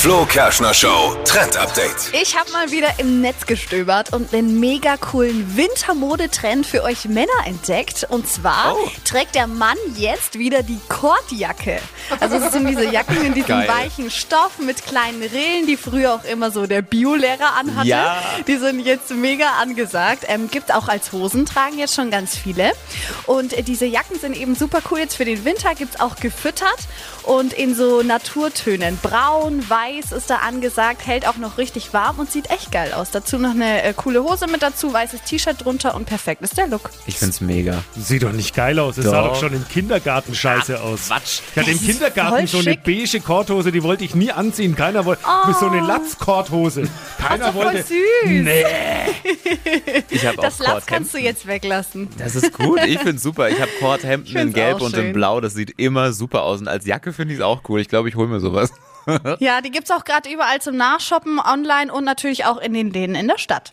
Flo Kerschner Show Trend Update. Ich habe mal wieder im Netz gestöbert und einen mega coolen Wintermodetrend für euch Männer entdeckt. Und zwar Oh. trägt der Mann jetzt wieder die Kordjacke. Also das sind diese Jacken in diesem Geil. weichen Stoff mit kleinen Rillen, die früher auch immer so der Biolehrer anhatte. Ja. Die sind jetzt mega angesagt. Ähm, gibt auch als Hosen, tragen jetzt schon ganz viele. Und diese Jacken sind eben super cool. Jetzt für den Winter gibt's auch gefüttert und in so Naturtönen. Braun, weiß ist da angesagt, hält auch noch richtig warm und sieht echt geil aus. Dazu noch eine äh, coole Hose mit dazu, weißes T-Shirt drunter und perfekt ist der Look. Ich find's mega. Sieht doch nicht geil aus. Es sah Doch. schon im Kindergarten scheiße aus. Quatsch. Ich hatte im Das ist Kindergarten voll so eine beige Korthose, die wollte ich nie anziehen. Keiner wollte. Mit so eine Latz-Korthose. Keiner doch voll wollte. süß. Nee. Ich habe Das auch Latz kannst du jetzt weglassen. Das ist gut, ich find's super. Ich habe Kordhemden Ich in Gelb und in. Blau. Das sieht immer super aus. Und als Jacke finde ich es auch cool. Ich glaube, ich hole mir sowas. Ja, die gibt's auch gerade überall zum Nachshoppen, online und natürlich auch in den Läden in der Stadt.